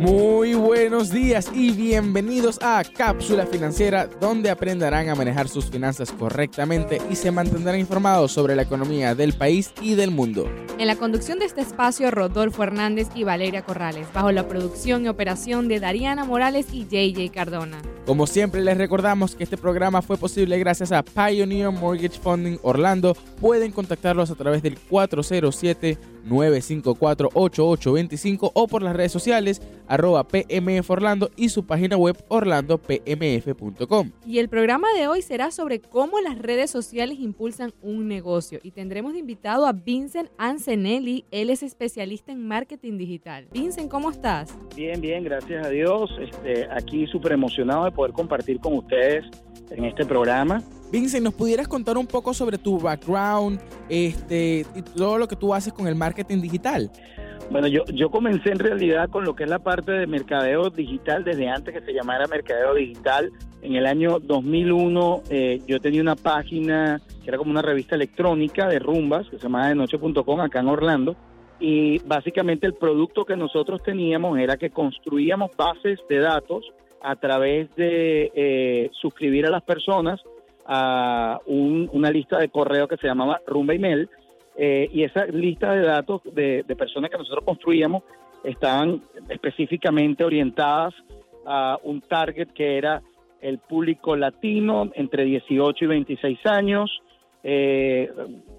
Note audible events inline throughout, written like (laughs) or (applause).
Muy buenos días y bienvenidos a Cápsula Financiera, donde aprenderán a manejar sus finanzas correctamente y se mantendrán informados sobre la economía del país y del mundo. En la conducción de este espacio, Rodolfo Hernández y Valeria Corrales, bajo la producción y operación de Dariana Morales y JJ Cardona. Como siempre, les recordamos que este programa fue posible gracias a Pioneer Mortgage Funding Orlando. Pueden contactarlos a través del 407 954-8825 o por las redes sociales arroba PMF Orlando y su página web orlandopmf.com. Y el programa de hoy será sobre cómo las redes sociales impulsan un negocio y tendremos de invitado a Vincent Ancenelli, él es especialista en marketing digital. Vincent, ¿cómo estás? Bien, bien, gracias a Dios. Este, aquí súper emocionado de poder compartir con ustedes en este programa. Vincent, ¿nos pudieras contar un poco sobre tu background este, y todo lo que tú haces con el marketing digital? Bueno, yo, yo comencé en realidad con lo que es la parte de mercadeo digital desde antes que se llamara mercadeo digital. En el año 2001 eh, yo tenía una página que era como una revista electrónica de rumbas que se llamaba de noche.com acá en Orlando. Y básicamente el producto que nosotros teníamos era que construíamos bases de datos a través de eh, suscribir a las personas a una lista de correo que se llamaba Rumba Email eh, y esa lista de datos de, personas que nosotros construíamos estaban específicamente orientadas a un target que era el público latino entre 18 y 26 años, eh,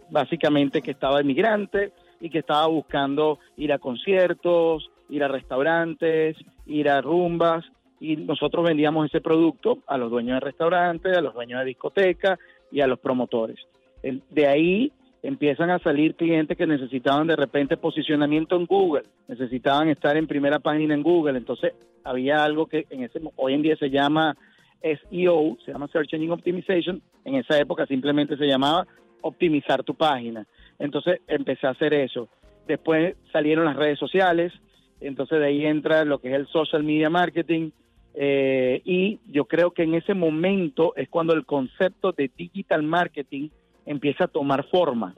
básicamente que estaba emigrante y que estaba buscando ir a conciertos, ir a restaurantes, ir a rumbas y nosotros vendíamos ese producto a los dueños de restaurantes, a los dueños de discotecas y a los promotores. De ahí empiezan a salir clientes que necesitaban de repente posicionamiento en Google, necesitaban estar en primera página en Google, entonces había algo que en ese hoy en día se llama SEO, se llama Search Engine Optimization, en esa época simplemente se llamaba optimizar tu página. Entonces empecé a hacer eso. Después salieron las redes sociales, entonces de ahí entra lo que es el social media marketing, eh, y yo creo que en ese momento es cuando el concepto de digital marketing empieza a tomar forma,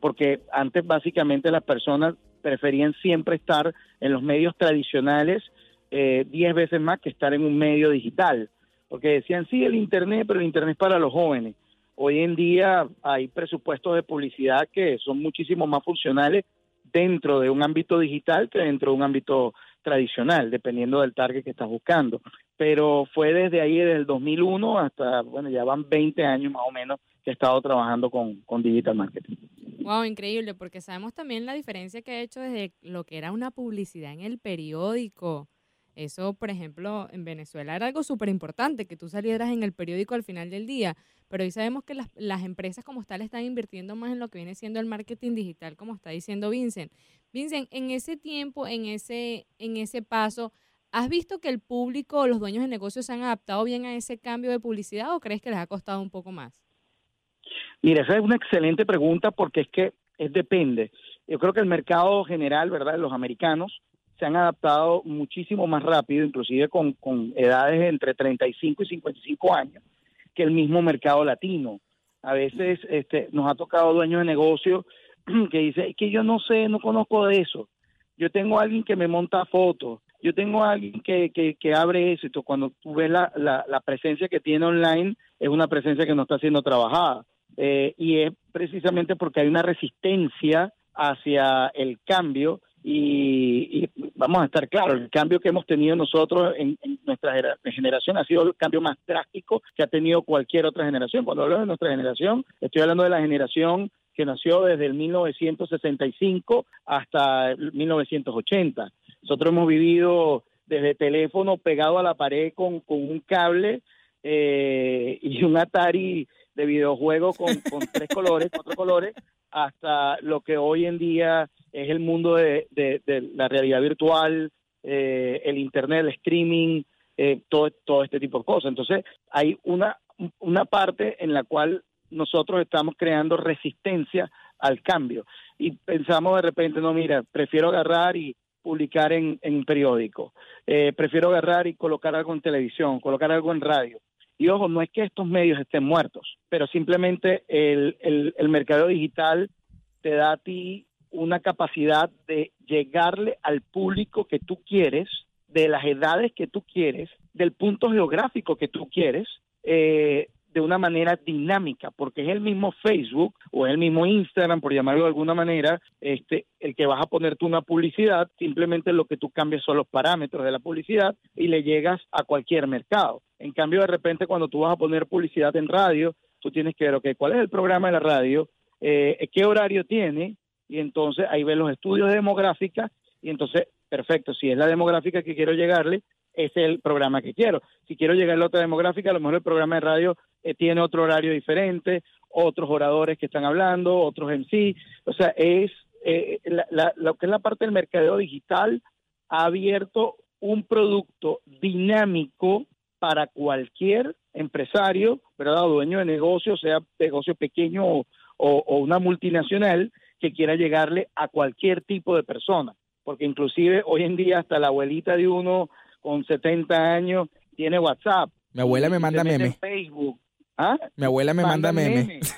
porque antes básicamente las personas preferían siempre estar en los medios tradicionales eh, diez veces más que estar en un medio digital, porque decían, sí, el Internet, pero el Internet es para los jóvenes. Hoy en día hay presupuestos de publicidad que son muchísimo más funcionales dentro de un ámbito digital que dentro de un ámbito tradicional, dependiendo del target que estás buscando. Pero fue desde ahí, desde el 2001 hasta, bueno, ya van 20 años más o menos que he estado trabajando con, con digital marketing. Wow, increíble, porque sabemos también la diferencia que ha hecho desde lo que era una publicidad en el periódico. Eso, por ejemplo, en Venezuela era algo súper importante, que tú salieras en el periódico al final del día, pero hoy sabemos que las, las, empresas como tal están invirtiendo más en lo que viene siendo el marketing digital, como está diciendo Vincent. Vincent, en ese tiempo, en ese, en ese paso, ¿has visto que el público los dueños de negocios se han adaptado bien a ese cambio de publicidad o crees que les ha costado un poco más? Mira, esa es una excelente pregunta porque es que es depende. Yo creo que el mercado general, ¿verdad? Los americanos se han adaptado muchísimo más rápido, inclusive con, con edades entre 35 y 55 años, que el mismo mercado latino. A veces este, nos ha tocado dueños de negocios (clears throat) que dice, que yo no sé, no conozco de eso. Yo tengo a alguien que me monta fotos, yo tengo a alguien que, que, abre eso. Entonces, cuando tú ves la, la, presencia que tiene online, es una presencia que no está siendo trabajada. Eh, y es precisamente porque hay una resistencia hacia el cambio y, vamos a estar claros, el cambio que hemos tenido nosotros en, nuestra generación ha sido el cambio más drástico que ha tenido cualquier otra generación. Cuando hablo de nuestra generación, estoy hablando de la generación que nació desde el 1965 hasta 1980. Nosotros hemos vivido desde teléfono pegado a la pared con, un cable eh, y un Atari de videojuego con, tres colores, cuatro colores, hasta lo que hoy en día es el mundo de, la realidad virtual, eh, el Internet, el streaming, eh, todo, todo este tipo de cosas. Entonces, hay una, una parte en la cual nosotros estamos creando resistencia al cambio. Y pensamos de repente, no, mira, prefiero agarrar y, publicar en, en periódico. Eh, prefiero agarrar y colocar algo en televisión, colocar algo en radio. Y ojo, no es que estos medios estén muertos, pero simplemente el, el, el mercado digital te da a ti una capacidad de llegarle al público que tú quieres, de las edades que tú quieres, del punto geográfico que tú quieres, eh, de una manera dinámica, porque es el mismo Facebook o es el mismo Instagram, por llamarlo de alguna manera, este, el que vas a poner tú una publicidad, simplemente lo que tú cambias son los parámetros de la publicidad y le llegas a cualquier mercado. En cambio, de repente, cuando tú vas a poner publicidad en radio, tú tienes que ver, ok, ¿cuál es el programa de la radio? Eh, ¿Qué horario tiene? Y entonces ahí ves los estudios de demográfica y entonces, perfecto, si es la demográfica que quiero llegarle, es el programa que quiero. Si quiero llegar a la otra demográfica, a lo mejor el programa de radio eh, tiene otro horario diferente, otros oradores que están hablando, otros en sí. O sea, es eh, lo que es la parte del mercadeo digital ha abierto un producto dinámico para cualquier empresario, ¿verdad? dueño de negocio, sea negocio pequeño o, o una multinacional, que quiera llegarle a cualquier tipo de persona. Porque inclusive hoy en día hasta la abuelita de uno con 70 años tiene WhatsApp. Mi abuela me manda memes. Facebook. ¿Ah? Mi abuela me manda, memes.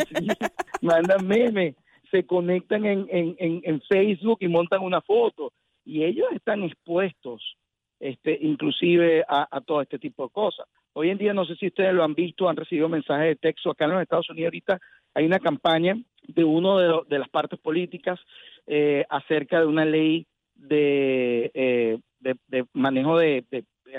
(laughs) mandan memes. Se conectan en, en, en, Facebook y montan una foto. Y ellos están expuestos, este, inclusive a, a todo este tipo de cosas. Hoy en día, no sé si ustedes lo han visto, han recibido mensajes de texto. Acá en los Estados Unidos ahorita hay una campaña de uno de, de las partes políticas eh, acerca de una ley de, eh, de, manejo de,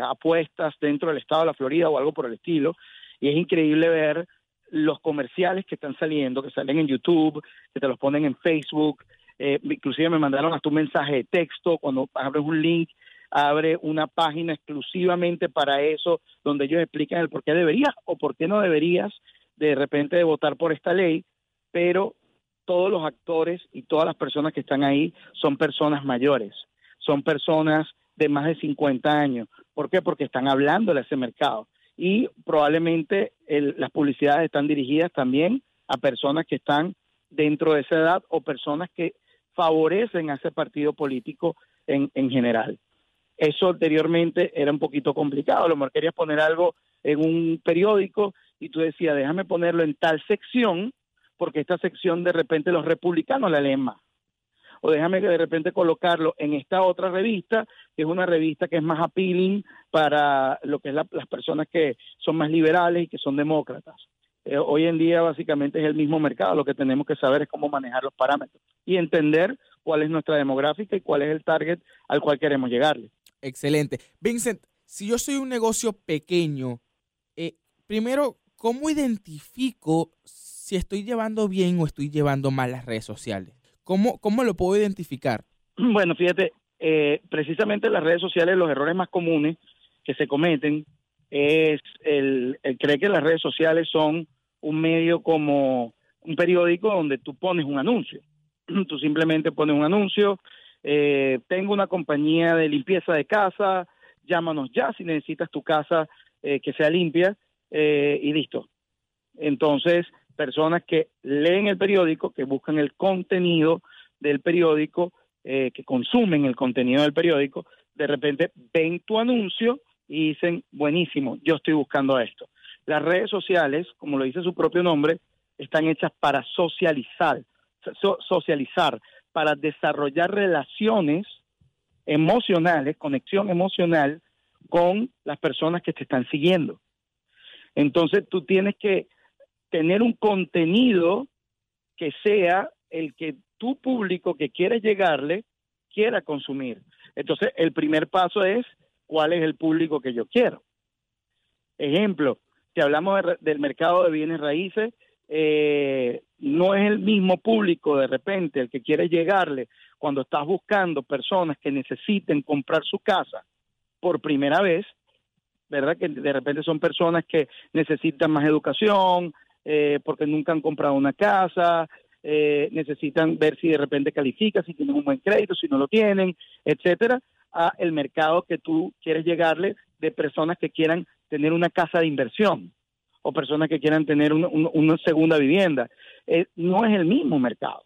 apuestas dentro del estado de la Florida o algo por el estilo. Y es increíble ver los comerciales que están saliendo, que salen en YouTube, que te los ponen en Facebook. Eh, inclusive me mandaron hasta un mensaje de texto cuando abres un link abre una página exclusivamente para eso, donde ellos explican el por qué deberías o por qué no deberías de repente de votar por esta ley, pero todos los actores y todas las personas que están ahí son personas mayores, son personas de más de 50 años. ¿Por qué? Porque están hablando de ese mercado. Y probablemente las publicidades están dirigidas también a personas que están dentro de esa edad o personas que favorecen a ese partido político en, en general. Eso anteriormente era un poquito complicado. Lo mejor querías poner algo en un periódico y tú decías, déjame ponerlo en tal sección, porque esta sección de repente los republicanos la leen más o déjame que de repente colocarlo en esta otra revista, que es una revista que es más appealing para lo que es las personas que son más liberales y que son demócratas. Eh, hoy en día básicamente es el mismo mercado, lo que tenemos que saber es cómo manejar los parámetros y entender cuál es nuestra demográfica y cuál es el target al cual queremos llegarle. Excelente. Vincent, si yo soy un negocio pequeño, eh, primero, ¿cómo identifico si estoy llevando bien o estoy llevando mal las redes sociales? ¿Cómo, cómo lo puedo identificar? (clears throat) Bueno, fíjate, eh, precisamente las redes sociales, los errores más comunes que se cometen es el, creer que las redes sociales son un medio como un periódico donde tú pones un anuncio. (clears throat) Tú simplemente pones un anuncio, eh, tengo una compañía de limpieza de casa, llámanos ya si necesitas tu casa eh, que sea limpia y listo. Entonces, personas que leen el periódico, que buscan el contenido del periódico, eh, que consumen el contenido del periódico, de repente ven tu anuncio y dicen, buenísimo, yo estoy buscando esto. Las redes sociales, como lo dice su propio nombre, están hechas para socializar, socializar, para desarrollar relaciones emocionales, conexión emocional con las personas que te están siguiendo. Entonces tú tienes que tener un contenido que sea el que tu público que quieres llegarle quiera consumir. Entonces, el primer paso es cuál es el público que yo quiero. Ejemplo, si hablamos del mercado de bienes raíces, eh, no es el mismo público de repente el que quiere llegarle cuando estás buscando personas que necesiten comprar su casa por primera vez, ¿verdad? Que de repente son personas que necesitan más educación, eh, porque nunca han comprado una casa, eh, necesitan ver si de repente califica, si tienen un buen crédito, si no lo tienen, etcétera, a el mercado que tú quieres llegarle de personas que quieran tener una casa de inversión o personas que quieran tener una, segunda vivienda. Eh, no es el mismo mercado.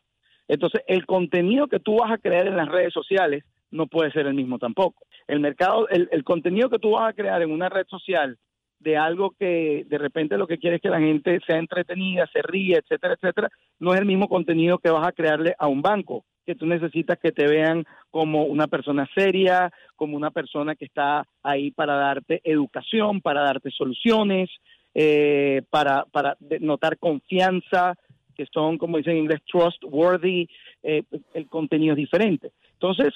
Entonces, el contenido que tú vas a crear en las redes sociales no puede ser el mismo tampoco. El mercado, el, el contenido que tú vas a crear en una red social de algo que de repente lo que quieres es que la gente sea entretenida, se ríe, etcétera, etcétera, no es el mismo contenido que vas a crearle a un banco, que tú necesitas que te vean como una persona seria, como una persona que está ahí para darte educación, para darte soluciones, eh, para, para notar confianza, que son, como dicen en inglés, trustworthy, eh, el contenido es diferente. Entonces,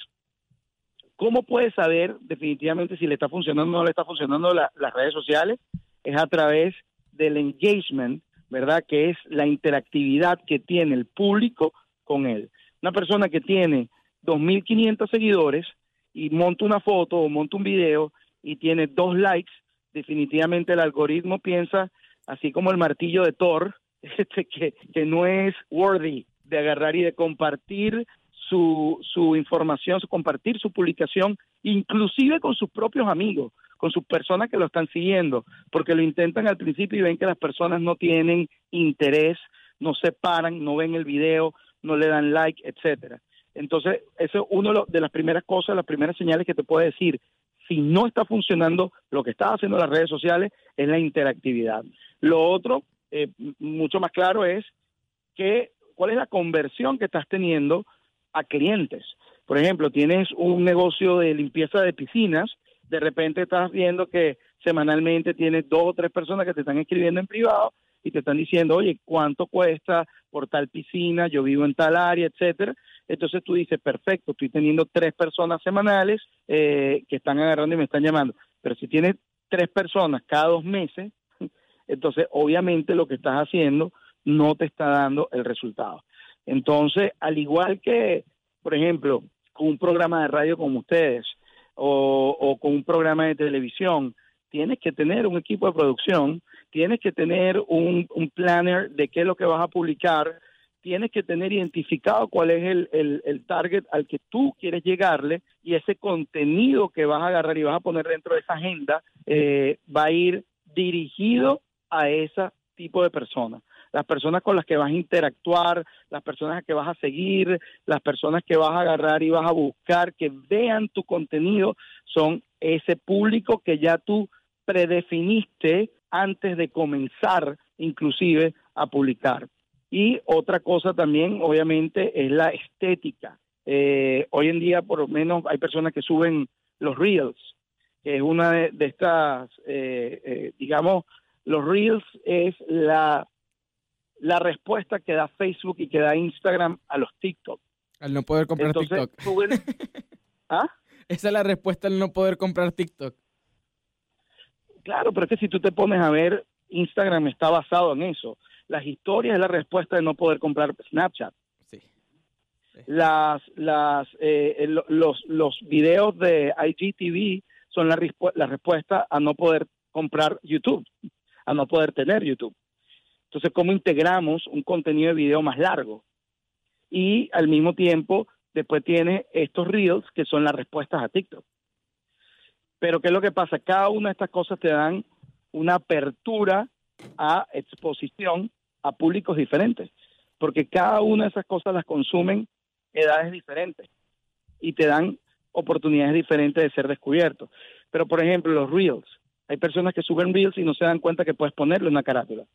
¿Cómo puedes saber definitivamente si le está funcionando o no le está funcionando las redes sociales? Es a través del engagement, ¿verdad? Que es la interactividad que tiene el público con él. Una persona que tiene 2.500 seguidores y monta una foto o monta un video y tiene dos likes, definitivamente el algoritmo piensa, así como el martillo de Thor, (laughs) este, que, que no es worthy de agarrar y de compartir su, su información, su compartir su publicación, inclusive con sus propios amigos, con sus personas que lo están siguiendo, porque lo intentan al principio y ven que las personas no tienen interés, no se paran, no ven el video, no le dan like, etcétera. Entonces, eso es una de las primeras cosas, las primeras señales que te puede decir si no está funcionando lo que está haciendo las redes sociales es la interactividad. Lo otro, eh, mucho más claro, es que cuál es la conversión que estás teniendo clientes. Por ejemplo, tienes un negocio de limpieza de piscinas, de repente estás viendo que semanalmente tienes dos o tres personas que te están escribiendo en privado y te están diciendo, oye, ¿cuánto cuesta por tal piscina? Yo vivo en tal área, etcétera. Entonces tú dices, perfecto, estoy teniendo tres personas semanales eh, que están agarrando y me están llamando. Pero si tienes tres personas cada dos meses, (laughs) entonces obviamente lo que estás haciendo no te está dando el resultado. Entonces, al igual que, por ejemplo, con un programa de radio como ustedes o, con un programa de televisión, tienes que tener un equipo de producción, tienes que tener un, planner de qué es lo que vas a publicar, tienes que tener identificado cuál es el, el, target al que tú quieres llegarle y ese contenido que vas a agarrar y vas a poner dentro de esa agenda eh, va a ir dirigido a ese tipo de personas las personas con las que vas a interactuar, las personas que vas a seguir, las personas que vas a agarrar y vas a buscar que vean tu contenido, son ese público que ya tú predefiniste antes de comenzar inclusive a publicar. Y otra cosa también, obviamente, es la estética. Eh, hoy en día, por lo menos, hay personas que suben los reels, que es una de, estas, eh, eh, digamos, los reels es la la respuesta que da Facebook y que da Instagram a los TikTok. Al no poder comprar TikTok. (laughs) ¿Ah? Esa es la respuesta al no poder comprar TikTok. Claro, pero es que si tú te pones a ver, Instagram está basado en eso. Las historias es la respuesta de no poder comprar Snapchat. Sí. Las, las, eh, los, los videos de IGTV son la, la respuesta a no poder comprar YouTube, a no poder tener YouTube. Entonces, ¿cómo integramos un contenido de video más largo? Y al mismo tiempo, después tiene estos reels que son las respuestas a TikTok. Pero ¿qué es lo que pasa? Cada una de estas cosas te dan una apertura a exposición a públicos diferentes, porque cada una de esas cosas las consumen edades diferentes y te dan oportunidades diferentes de ser descubiertos. Pero, por ejemplo, los reels. Hay personas que suben reels y no se dan cuenta que puedes ponerle una carátula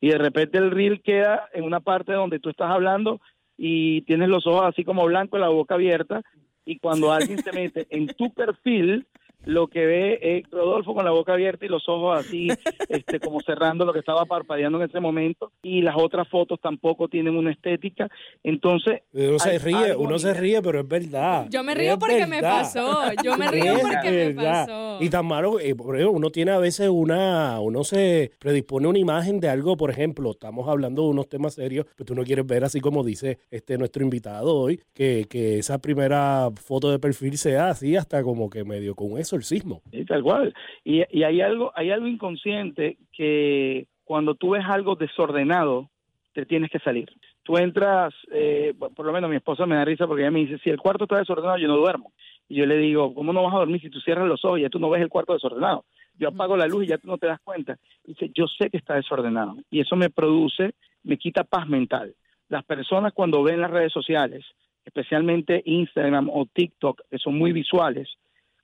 y de repente el reel queda en una parte donde tú estás hablando y tienes los ojos así como blancos, la boca abierta, y cuando alguien se mete en tu perfil, lo que ve es Rodolfo con la boca abierta y los ojos así, (laughs) este, como cerrando lo que estaba parpadeando en ese momento, y las otras fotos tampoco tienen una estética. Entonces. Uno se ríe, uno se ríe, pero es verdad. Yo me río porque me pasó. Yo me (laughs) río porque me pasó. Y tan malo, eh, por ejemplo, uno tiene a veces una, uno se predispone una imagen de algo, por ejemplo, estamos hablando de unos temas serios, pero tú no quieres ver así como dice este nuestro invitado hoy, que, que esa primera foto de perfil sea así, hasta como que medio con eso exorcismo. Sí, tal cual. Y, y hay algo, hay algo inconsciente que cuando tú ves algo desordenado, te tienes que salir. Tú entras, eh, por lo menos mi esposa me da risa porque ella me dice, si el cuarto está desordenado, yo no duermo. Y yo le digo, ¿cómo no vas a dormir si tú cierras los ojos y ya tú no ves el cuarto desordenado? Yo apago la luz y ya tú no te das cuenta. dice, yo sé que está desordenado. Y eso me produce, me quita paz mental. Las personas cuando ven las redes sociales especialmente Instagram o TikTok, que son muy visuales,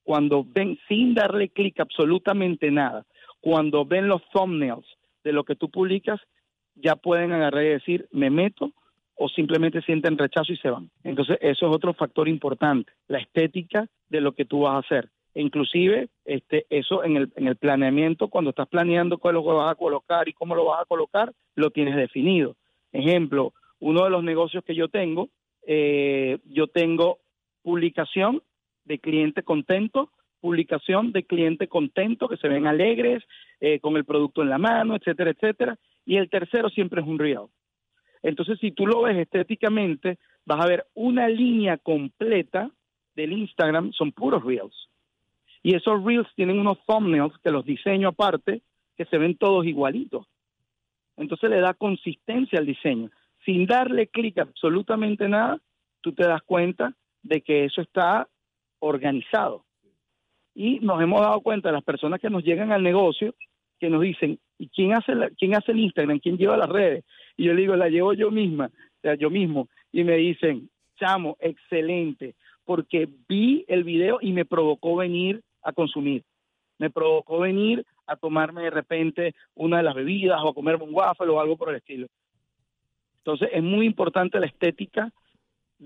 cuando ven sin darle clic absolutamente nada, cuando ven los thumbnails de lo que tú publicas, ya pueden agarrar y decir, me meto o simplemente sienten rechazo y se van. Entonces, eso es otro factor importante, la estética de lo que tú vas a hacer. Inclusive, este, eso en el, en el planeamiento, cuando estás planeando cuál es lo que vas a colocar y cómo lo vas a colocar, lo tienes definido. Ejemplo, uno de los negocios que yo tengo, eh, yo tengo publicación de cliente contento, publicación de cliente contento, que se ven alegres, eh, con el producto en la mano, etcétera, etcétera. Y el tercero siempre es un reel. Entonces, si tú lo ves estéticamente, vas a ver una línea completa del Instagram, son puros reels. Y esos reels tienen unos thumbnails que los diseño aparte, que se ven todos igualitos. Entonces le da consistencia al diseño. Sin darle clic absolutamente nada, tú te das cuenta de que eso está organizado. Y nos hemos dado cuenta de las personas que nos llegan al negocio, que nos dicen, ¿y quién hace, quién hace el Instagram? ¿Quién lleva las redes? Y yo le digo, la llevo yo misma, o sea, yo mismo. Y me dicen, chamo, excelente, porque vi el video y me provocó venir a consumir. Me provocó venir a tomarme de repente una de las bebidas o a comerme un waffle o algo por el estilo. Entonces es muy importante la estética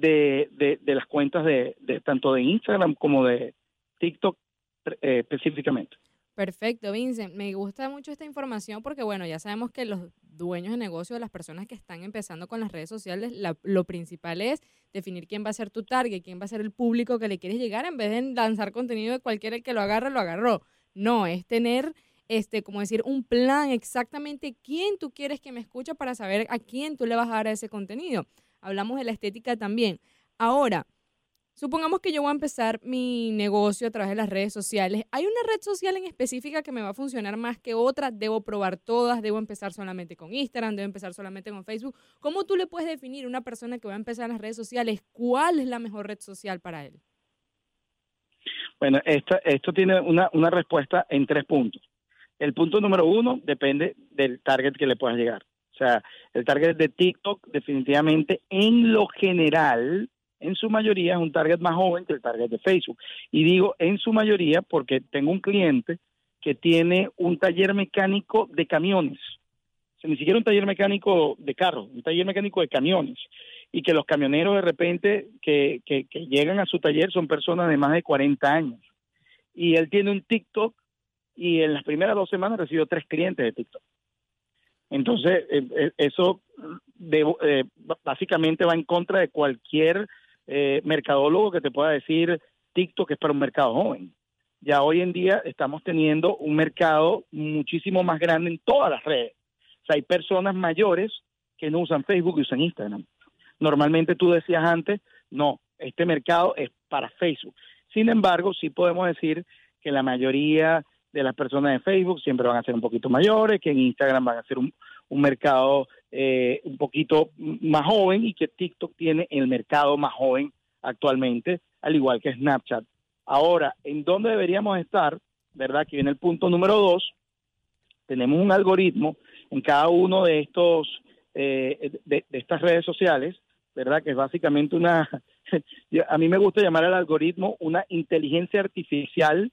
de, de, las cuentas de, de, tanto de Instagram como de TikTok eh, específicamente. Perfecto, Vincent. Me gusta mucho esta información porque, bueno, ya sabemos que los dueños de negocio, las personas que están empezando con las redes sociales, lo principal es definir quién va a ser tu target, quién va a ser el público que le quieres llegar, en vez de lanzar contenido de cualquiera que lo agarre, lo agarró. No, es tener, este, como decir, un plan exactamente quién tú quieres que me escuche para saber a quién tú le vas a dar ese contenido. Hablamos de la estética también. Ahora, Supongamos que yo voy a empezar mi negocio a través de las redes sociales. ¿Hay una red social en específica que me va a funcionar más que otra? ¿Debo probar todas? ¿Debo empezar solamente con Instagram? ¿Debo empezar solamente con Facebook? ¿Cómo tú le puedes definir a una persona que va a empezar en las redes sociales cuál es la mejor red social para él? Bueno, esto, esto tiene una, una respuesta en tres puntos. El punto número uno depende del target que le puedas llegar. O sea, el target de TikTok definitivamente en lo general en su mayoría es un target más joven que el target de Facebook. Y digo en su mayoría porque tengo un cliente que tiene un taller mecánico de camiones. O sea, ni siquiera un taller mecánico de carros, un taller mecánico de camiones. Y que los camioneros de repente que, que, que llegan a su taller son personas de más de 40 años. Y él tiene un TikTok y en las primeras dos semanas recibió tres clientes de TikTok. Entonces, eh, eh, eso eh, básicamente va en contra de cualquier eh, mercadólogo que te pueda decir TikTok es para un mercado joven. Ya hoy en día estamos teniendo un mercado muchísimo más grande en todas las redes. O sea, hay personas mayores que no usan Facebook y usan Instagram. Normalmente tú decías antes, no, este mercado es para Facebook. Sin embargo, sí podemos decir que la mayoría de las personas de Facebook siempre van a ser un poquito mayores, que en Instagram van a ser un, un mercado eh, un poquito más joven y que TikTok tiene el mercado más joven actualmente, al igual que Snapchat. Ahora, ¿en dónde deberíamos estar? ¿Verdad? Que viene el punto número dos. Tenemos un algoritmo en cada uno de estos eh, de, estas redes sociales, ¿verdad? Que es básicamente una, (laughs) a mí me gusta llamar al algoritmo una inteligencia artificial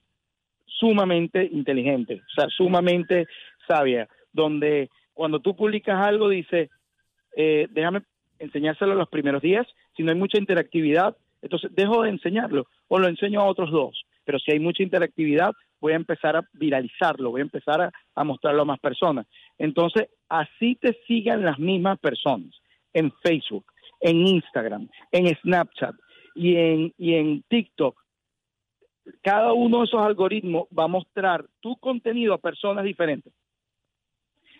sumamente inteligente, o sea, sumamente sabia, donde cuando tú publicas algo, dice, eh, déjame enseñárselo los primeros días, si no hay mucha interactividad, entonces dejo de enseñarlo o lo enseño a otros dos. Pero si hay mucha interactividad, voy a empezar a viralizarlo, voy a empezar a, a mostrarlo a más personas. Entonces, así te sigan las mismas personas en Facebook, en Instagram, en Snapchat y en, y en TikTok. Cada uno de esos algoritmos va a mostrar tu contenido a personas diferentes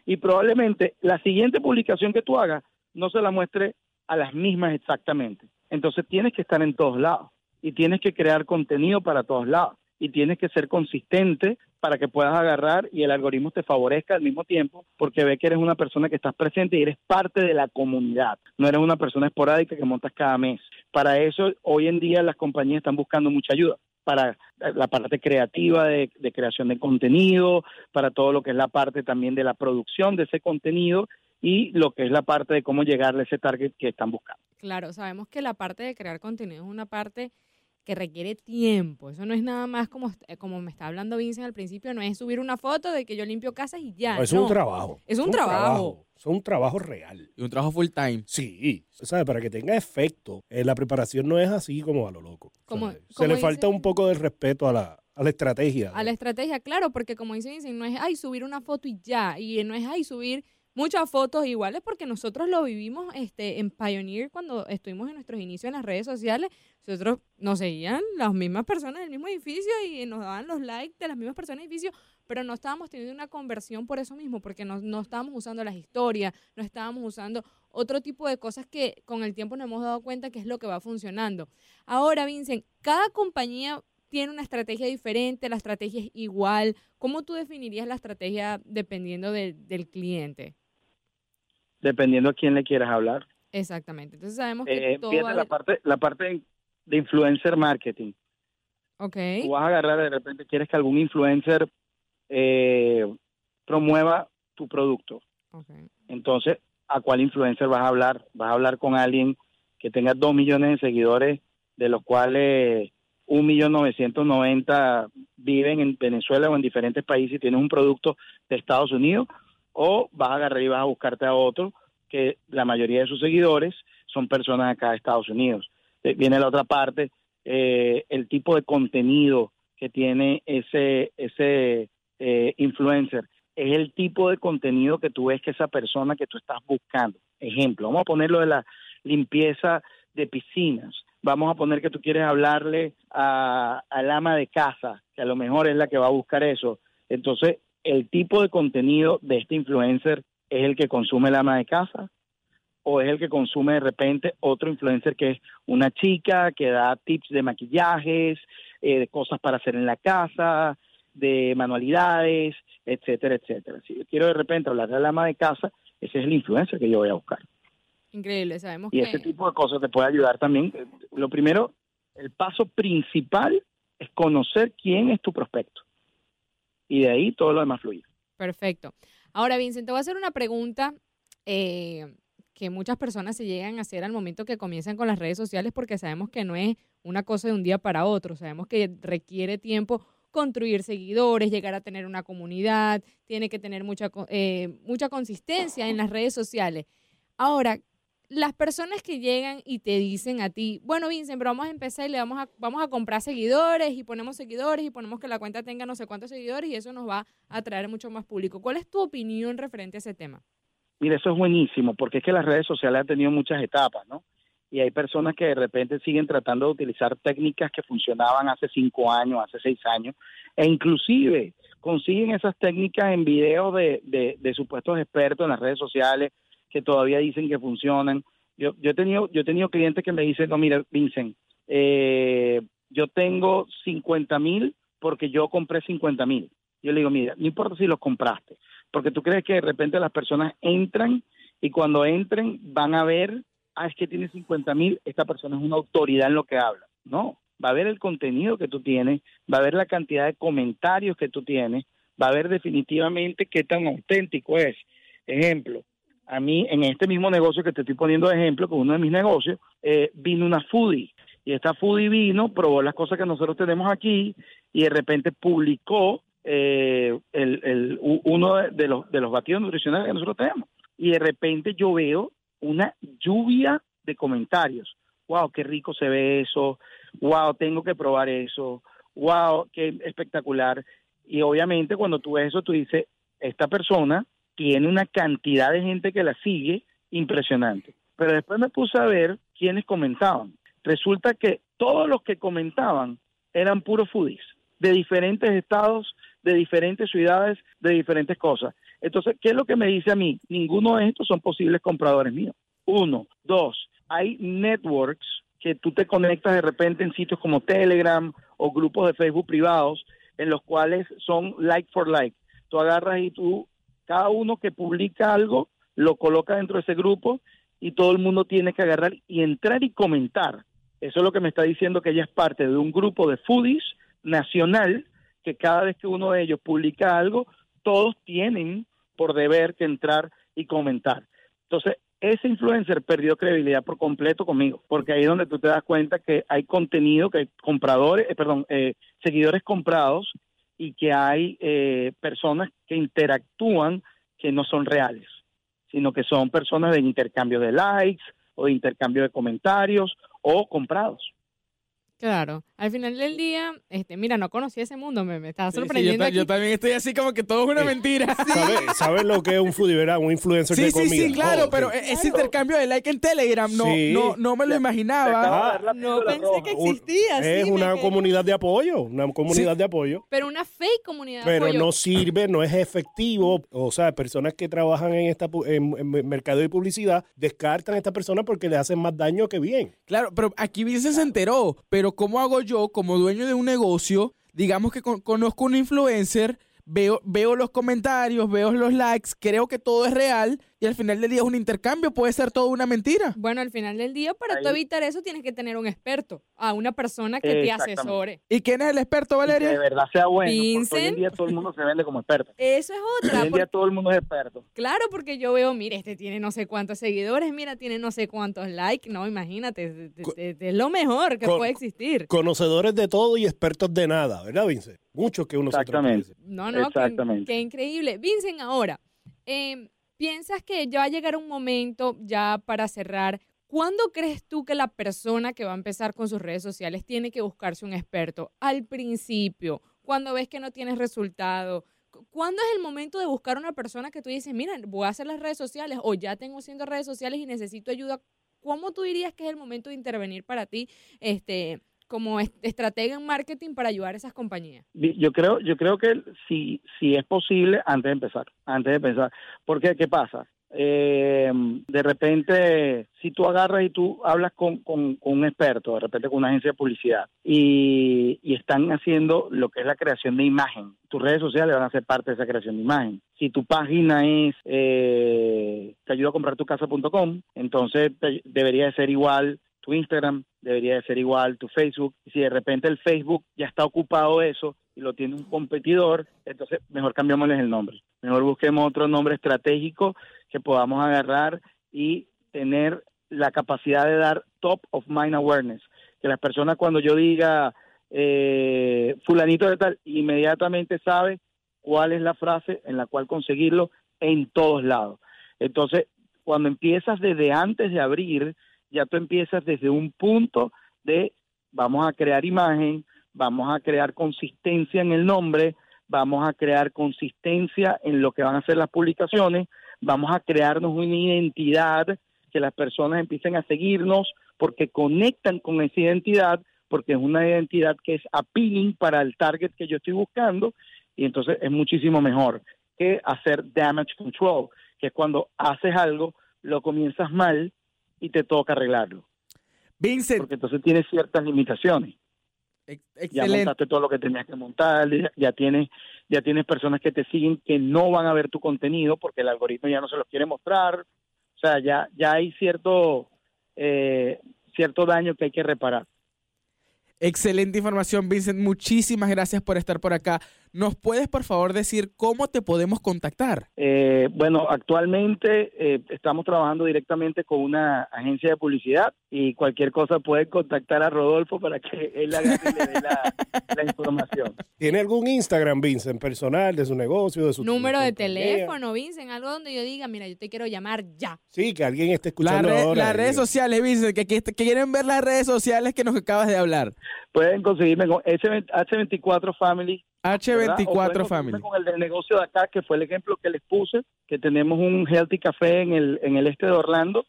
y probablemente la siguiente publicación que tú hagas no se la muestre a las mismas exactamente. Entonces tienes que estar en todos lados y tienes que crear contenido para todos lados y tienes que ser consistente para que puedas agarrar y el algoritmo te favorezca al mismo tiempo porque ve que eres una persona que estás presente y eres parte de la comunidad, no eres una persona esporádica que montas cada mes. Para eso hoy en día las compañías están buscando mucha ayuda para la parte creativa de, creación de contenido, para todo lo que es la parte también de la producción de ese contenido y lo que es la parte de cómo llegarle a ese target que están buscando. Claro, sabemos que la parte de crear contenido es una parte que requiere tiempo. Eso no es nada más como, eh, como me está hablando Vincent al principio, no es subir una foto de que yo limpio casas y ya. No, es no. un trabajo. Es un trabajo. Es un trabajo real. Y un trabajo full time. Sí, ¿sabes? Para que tenga efecto. eh, la preparación no es así como a lo loco. Como-. Se como le falta un poco de respeto a la, a la estrategia. A la estrategia, claro, porque como dice Vincent, no es, ay, subir una foto y ya, y no es, ay, subir muchas fotos iguales, porque nosotros lo vivimos este, en Pioneer cuando estuvimos en nuestros inicios en las redes sociales, nosotros nos seguían las mismas personas del mismo edificio y nos daban los likes de las mismas personas del edificio, pero no estábamos teniendo una conversión por eso mismo, porque no, no estábamos usando las historias, no estábamos usando otro tipo de cosas que con el tiempo nos hemos dado cuenta que es lo que va funcionando. Ahora, Vincent, cada compañía tiene una estrategia diferente, la estrategia es igual. ¿Cómo tú definirías la estrategia dependiendo de- del cliente? Dependiendo a quién le quieras hablar. Exactamente. Entonces sabemos que Eh, todo va la de- parte, la parte de influencer marketing. Ok. Tú vas a agarrar, de repente quieres que algún influencer eh, promueva tu producto. ok. Entonces, ¿a cuál influencer vas a hablar? Vas a hablar con alguien que tenga dos millones de seguidores, de los cuales un millón novecientos noventa viven en Venezuela o en diferentes países y tienes un producto de Estados Unidos, o vas a agarrar y vas a buscarte a otro que la mayoría de sus seguidores son personas acá de Estados Unidos. Eh, Viene la otra parte, eh, el tipo de contenido que tiene ese, ese eh, influencer es el tipo de contenido que tú ves que esa persona que tú estás buscando. Ejemplo, vamos a ponerlo de la limpieza de piscinas. Vamos a poner que tú quieres hablarle a, al ama de casa, que a lo mejor es la que va a buscar eso. Entonces, el tipo de contenido de este influencer es el que consume el ama de casa o es el que consume de repente otro influencer que es una chica que da tips de maquillajes, eh, de cosas para hacer en la casa, de manualidades, etcétera, etcétera. Si yo quiero de repente hablar de la ama de casa, ese es el influencer que yo voy a buscar. Increíble. Sabemos Y que ese tipo de cosas te puede ayudar también. Lo primero, el paso principal es conocer quién es tu prospecto. Y de ahí todo lo demás fluye. Perfecto. Ahora, Vincent, te voy a hacer una pregunta eh, que muchas personas se llegan a hacer al momento que comienzan con las redes sociales porque sabemos que no es una cosa de un día para otro. Sabemos que requiere tiempo construir seguidores, llegar a tener una comunidad, tiene que tener mucha, eh, mucha consistencia en las redes sociales. Ahora, las personas que llegan y te dicen a ti, bueno, Vincent, pero vamos a empezar y le vamos a, vamos a comprar seguidores y ponemos seguidores y ponemos que la cuenta tenga no sé cuántos seguidores y eso nos va a atraer mucho más público. ¿Cuál es tu opinión referente a ese tema? Mira, eso es buenísimo, porque es que las redes sociales han tenido muchas etapas, ¿no? Y hay personas que de repente siguen tratando de utilizar técnicas que funcionaban hace cinco años, hace seis años, e inclusive consiguen esas técnicas en videos de, de, de supuestos expertos en las redes sociales que todavía dicen que funcionan. Yo, yo he tenido, yo he tenido clientes que me dicen, no, mira, Vincent, eh, yo tengo 50 mil porque yo compré 50 mil. Yo le digo, mira, no importa si los compraste, porque tú crees que de repente las personas entran y cuando entren van a ver, ah, es que tiene 50 mil, esta persona es una autoridad en lo que habla. No, va a ver el contenido que tú tienes, va a ver la cantidad de comentarios que tú tienes, va a ver definitivamente qué tan auténtico es. Ejemplo, a mí en este mismo negocio que te estoy poniendo de ejemplo, con uno de mis negocios, eh, vino una foodie y esta foodie vino, probó las cosas que nosotros tenemos aquí y de repente publicó eh, el, el, uno de los, de los batidos nutricionales que nosotros tenemos. Y de repente yo veo una lluvia de comentarios. Wow, qué rico se ve eso. Wow, tengo que probar eso. Wow, qué espectacular. Y obviamente cuando tú ves eso, tú dices, esta persona tiene una cantidad de gente que la sigue impresionante. Pero después me puse a ver quiénes comentaban. Resulta que todos los que comentaban eran puros foodies, de diferentes estados, de diferentes ciudades, de diferentes cosas. Entonces, ¿qué es lo que me dice a mí? Ninguno de estos son posibles compradores míos. Uno. Dos, hay networks que tú te conectas de repente en sitios como Telegram o grupos de Facebook privados en los cuales son like for like. Tú agarras y tú, cada uno que publica algo, lo coloca dentro de ese grupo y todo el mundo tiene que agarrar y entrar y comentar. Eso es lo que me está diciendo que ella es parte de un grupo de foodies nacional que cada vez que uno de ellos publica algo, todos tienen por deber que entrar y comentar. Entonces, ese influencer perdió credibilidad por completo conmigo, porque ahí es donde tú te das cuenta que hay contenido, que hay compradores, eh, perdón, eh, seguidores comprados y que hay eh, personas que interactúan que no son reales, sino que son personas de intercambio de likes o de intercambio de comentarios o comprados. Claro, al final del día, este, mira, no conocí ese mundo, me, me estaba Sí, sí, yo, sorprendiendo. yo también estoy así como que todo es una mentira. (laughs) ¿Sabes sabe lo que es un foodie, verdad? Un influencer Sí, de sí, comida. sí, claro, Oh, pero sí. e- ese intercambio de like en Telegram no, Sí. no, no me lo imaginaba. de no pensé que existía. sí, Es una comunidad de apoyo, una comunidad de apoyo. Pero una fake comunidad de Pero apoyo. no sirve, no es efectivo. O sea, personas que trabajan en esta pu- en, en mercado y publicidad descartan a estas personas porque le hacen más daño que bien. Claro, pero aquí Vince se enteró. Pero ¿cómo hago yo, como dueño de un negocio, digamos que con- conozco un influencer, veo, veo los comentarios, veo los likes, creo que todo es real y al final del día es un intercambio, puede ser todo una mentira? Bueno, al final del día, para tú evitar eso, tienes que tener un experto, a una persona que te asesore. ¿Y quién es el experto, Y que de Valeria? verdad sea bueno. Porque hoy en Vincent. día todo el mundo se vende como experto. Eso es Hoy otra. en día todo el mundo es experto. claro, porque yo veo, mira, este tiene no sé cuántos seguidores, mira, tiene no sé cuántos likes. No, imagínate, es- lo mejor que puede existir. Conocedores de todo y expertos de nada, ¿verdad, Vince? Muchos que uno se Exactamente. No, no, qué, Exactamente. qué increíble. Vincent, ahora, eh, ¿piensas que ya va a llegar un momento, ya para cerrar, ¿cuándo crees tú que la persona que va a empezar con sus redes sociales tiene que buscarse un experto? ¿Al principio? ¿Cuando ves que no tienes resultado? Cu- ¿Cuándo es el momento de buscar una persona que tú dices, mira, voy a hacer las redes sociales o ya tengo haciendo redes sociales y necesito ayuda? ¿Cómo tú dirías que es el momento de intervenir para ti este, como est- estratega en marketing para ayudar a esas compañías? Yo creo, yo creo que si, si es posible, antes de empezar, antes de empezar. Porque, ¿qué pasa? Eh, de repente, si tú agarras y tú hablas con, con- un experto, de repente con una agencia de publicidad, y, y están haciendo lo que es la creación de imagen, tus redes sociales van a ser parte de esa creación de imagen. Si tu página es eh, te ayuda a comprar tu casa.com, entonces te- debería de ser igual tu Instagram, debería de ser igual tu Facebook. Y si de repente el Facebook ya está ocupado eso y lo tiene un competidor, entonces mejor cambiémosles el nombre. Mejor busquemos otro nombre estratégico que podamos agarrar y tener la capacidad de dar top of mind awareness. Que las personas cuando yo diga eh, fulanito de tal, inmediatamente sabe cuál es la frase en la cual conseguirlo en todos lados. Entonces, cuando empiezas desde antes de abrir, ya tú empiezas desde un punto de vamos a crear imagen, vamos a crear consistencia en el nombre, vamos a crear consistencia en lo que van a ser las publicaciones, vamos a crearnos una identidad que las personas empiecen a seguirnos porque conectan con esa identidad, porque es una identidad que es appealing para el target que yo estoy buscando y entonces es muchísimo mejor que hacer damage control, que es cuando haces algo, lo comienzas mal y te toca arreglarlo, Vincent, porque entonces tienes ciertas limitaciones. Ya excelente. montaste todo lo que tenías que montar, ya, ya tienes ya tienes personas que te siguen que no van a ver tu contenido porque el algoritmo ya no se los quiere mostrar. O sea, ya ya hay cierto eh, cierto daño que hay que reparar. Excelente información, Vincent. Muchísimas gracias por estar por acá. ¿Nos puedes, por favor, decir cómo te podemos contactar? Eh, bueno, actualmente eh, estamos trabajando directamente con una agencia de publicidad y cualquier cosa pueden contactar a Rodolfo para que él haga y le dé la, la información. ¿Tiene algún Instagram, Vincent, personal, de su negocio, de su Número de teléfono, Vincent, algo donde yo diga, mira, yo te quiero llamar ya. Sí, que alguien esté La escuchando re- ahora. las redes sociales, Vincent, que, que- que quieren ver las redes sociales que nos acabas de hablar. Pueden conseguirme con H24 Family H24 conseguirme Family. Con el del negocio de acá, que fue el ejemplo que les puse, que tenemos un healthy café en el, en el este de Orlando,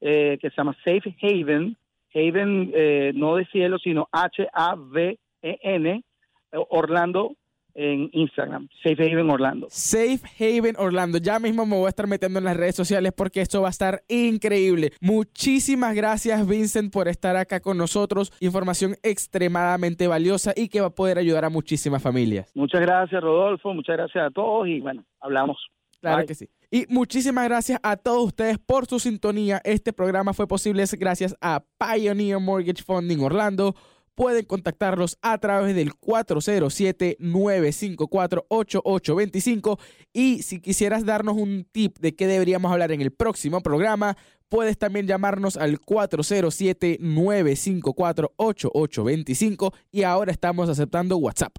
eh, que se llama Safe Haven. Haven, eh, no de cielo, sino H-A-V-E-N, eh, Orlando en Instagram. Safe Haven Orlando. Safe Haven Orlando. Ya mismo me voy a estar metiendo en las redes sociales porque esto va a estar increíble. Muchísimas gracias Vincent por estar acá con nosotros. Información extremadamente valiosa y que va a poder ayudar a muchísimas familias. Muchas gracias, Rodolfo. Muchas gracias a todos y bueno, hablamos. Claro Bye. que sí. Y muchísimas gracias a todos ustedes por su sintonía. Este programa fue posible gracias a Pioneer Mortgage Funding Orlando. Pueden contactarlos a través del 407-954-8825. Y si quisieras darnos un tip de qué deberíamos hablar en el próximo programa, Puedes también llamarnos al 407-954-8825 y ahora estamos aceptando WhatsApp.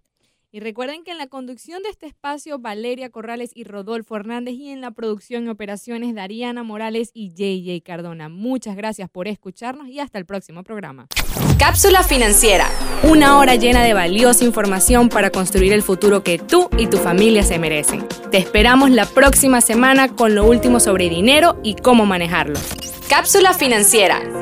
Y recuerden que en la conducción de este espacio, Valeria Corrales y Rodolfo Hernández, y en la producción y operaciones, Dariana Morales y JJ Cardona. Muchas gracias por escucharnos y hasta el próximo programa. Cápsula financiera, una hora llena de valiosa información para construir el futuro que tú y tu familia se merecen. Te esperamos la próxima semana con lo último sobre dinero y cómo manejarlo. Cápsula financiera